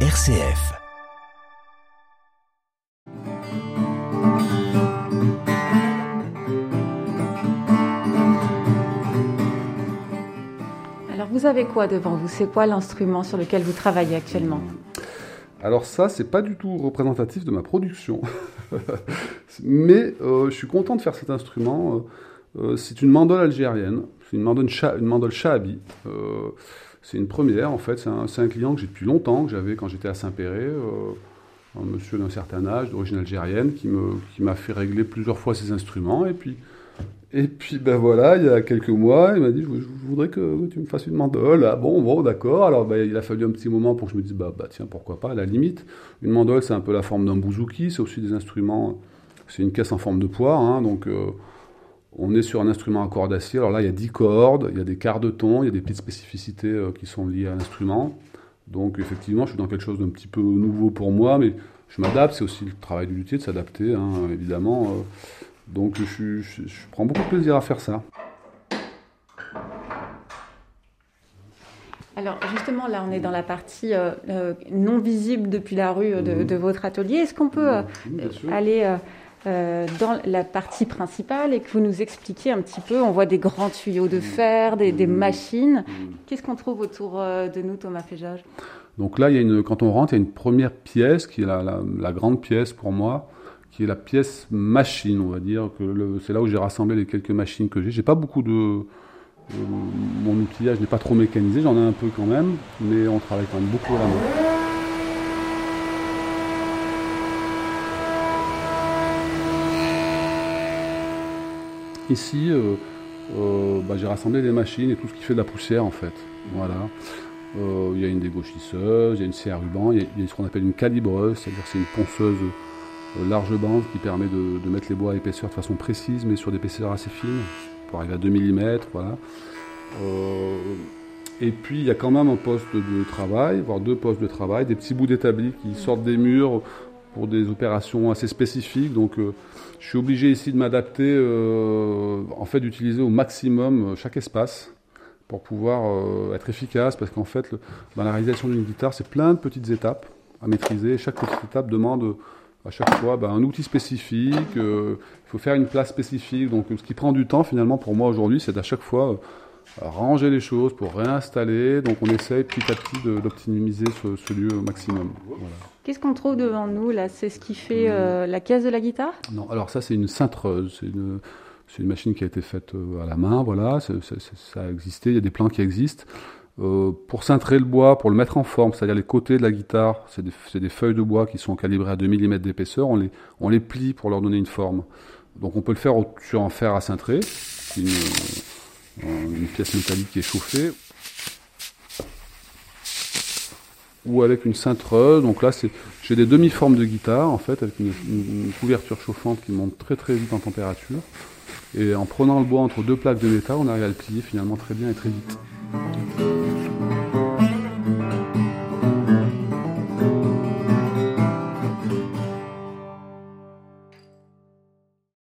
RCF. Alors vous avez quoi devant vous? C'est quoi l'instrument sur lequel vous travaillez actuellement? Alors ça, c'est pas du tout représentatif de ma production. Mais euh, je suis content de faire cet instrument. Euh, euh, c'est une mandole algérienne. C'est une mandole, cha- une mandole shahabi. Euh, c'est une première en fait. C'est un, client que j'ai depuis longtemps, que j'avais quand j'étais à Saint-Péret. euh, un monsieur d'un certain âge, d'origine algérienne, qui m'a fait régler plusieurs fois ses instruments. Et puis, et puis ben voilà, il y a quelques mois, il m'a dit je voudrais que tu me fasses une mandole. Ah bon, bon, d'accord. Alors ben, il a fallu un petit moment pour que je me dise bah, bah tiens pourquoi pas. À la limite, une mandole c'est un peu la forme d'un bouzouki. C'est aussi des instruments. C'est une caisse en forme de poire, hein, donc. euh, on est sur un instrument à cordes d'acier. Alors là, il y a 10 cordes, il y a des quarts de ton, il y a des petites spécificités euh, qui sont liées à l'instrument. Donc effectivement, je suis dans quelque chose d'un petit peu nouveau pour moi, mais je m'adapte. C'est aussi le travail du luthier de s'adapter, hein, évidemment. euh. donc je, suis- je- je prends beaucoup de plaisir à faire ça. Alors justement, là, on est dans la partie euh, non visible depuis la rue euh, de, de votre atelier. Est-ce qu'on peut euh, Oui, aller euh, euh, dans la partie principale et que vous nous expliquiez un petit peu On voit des grands tuyaux de fer, des, des machines. Qu'est-ce qu'on trouve autour euh, de nous, Thomas Féjage? Donc là, il y a une, quand on rentre, il y a une première pièce qui est la, la- la grande pièce pour moi, qui est la pièce machine, on va dire. que C'est là où j'ai rassemblé les quelques machines que j'ai. J'ai pas beaucoup de. euh, mon outillage n'est pas trop mécanisé, j'en ai un peu quand même, mais on travaille quand même beaucoup à la main. Ici, euh, euh, bah, j'ai rassemblé les machines et tout ce qui fait de la poussière en fait. Voilà. Euh, il y a une dégauchisseuse, il y a une scie à ruban, il y a, ce qu'on appelle une calibreuse, c'est-à-dire c'est une ponceuse large bande qui permet de, mettre les bois à épaisseur de façon précise, mais sur des épaisseurs assez fines, pour arriver à 2 mm. Voilà. Et puis il y a quand même un poste de travail, voire deux postes de travail, des petits bouts d'établi qui sortent des murs pour des opérations assez spécifiques. Donc euh, je suis obligé ici de m'adapter, euh, en fait d'utiliser au maximum euh, chaque espace pour pouvoir être efficace, parce qu'en fait, dans la réalisation d'une guitare, c'est plein de petites étapes à maîtriser. Chaque petite étape demande à chaque fois ben, un outil spécifique, il faut faire une place spécifique. Donc ce qui prend du temps finalement pour moi aujourd'hui, c'est à chaque fois ranger les choses pour réinstaller. Donc on essaye petit à petit d'optimiser ce, ce lieu au maximum. Voilà. Qu'est-ce qu'on trouve devant nous là? C'est ce qui fait euh, la caisse de la guitare? Non, alors ça c'est une cintreuse, c'est une, machine qui a été faite euh, à la main, voilà, ça a existé, il y a des plans qui existent. Euh, pour cintrer le bois, pour le mettre en forme, c'est-à-dire les côtés de la guitare, c'est des, feuilles de bois qui sont calibrées à 2 mm d'épaisseur, on les, on les plie pour leur donner une forme. Donc on peut le faire au- sur un fer à cintrer, c'est une, une pièce métallique qui est chauffée, ou avec une cintreuse. Donc là, j'ai des demi-formes de guitare, en fait, avec une, une- une couverture chauffante qui monte très très vite en température. Et en prenant le bois entre deux plaques de métal, on arrive à le plier finalement très bien et très vite.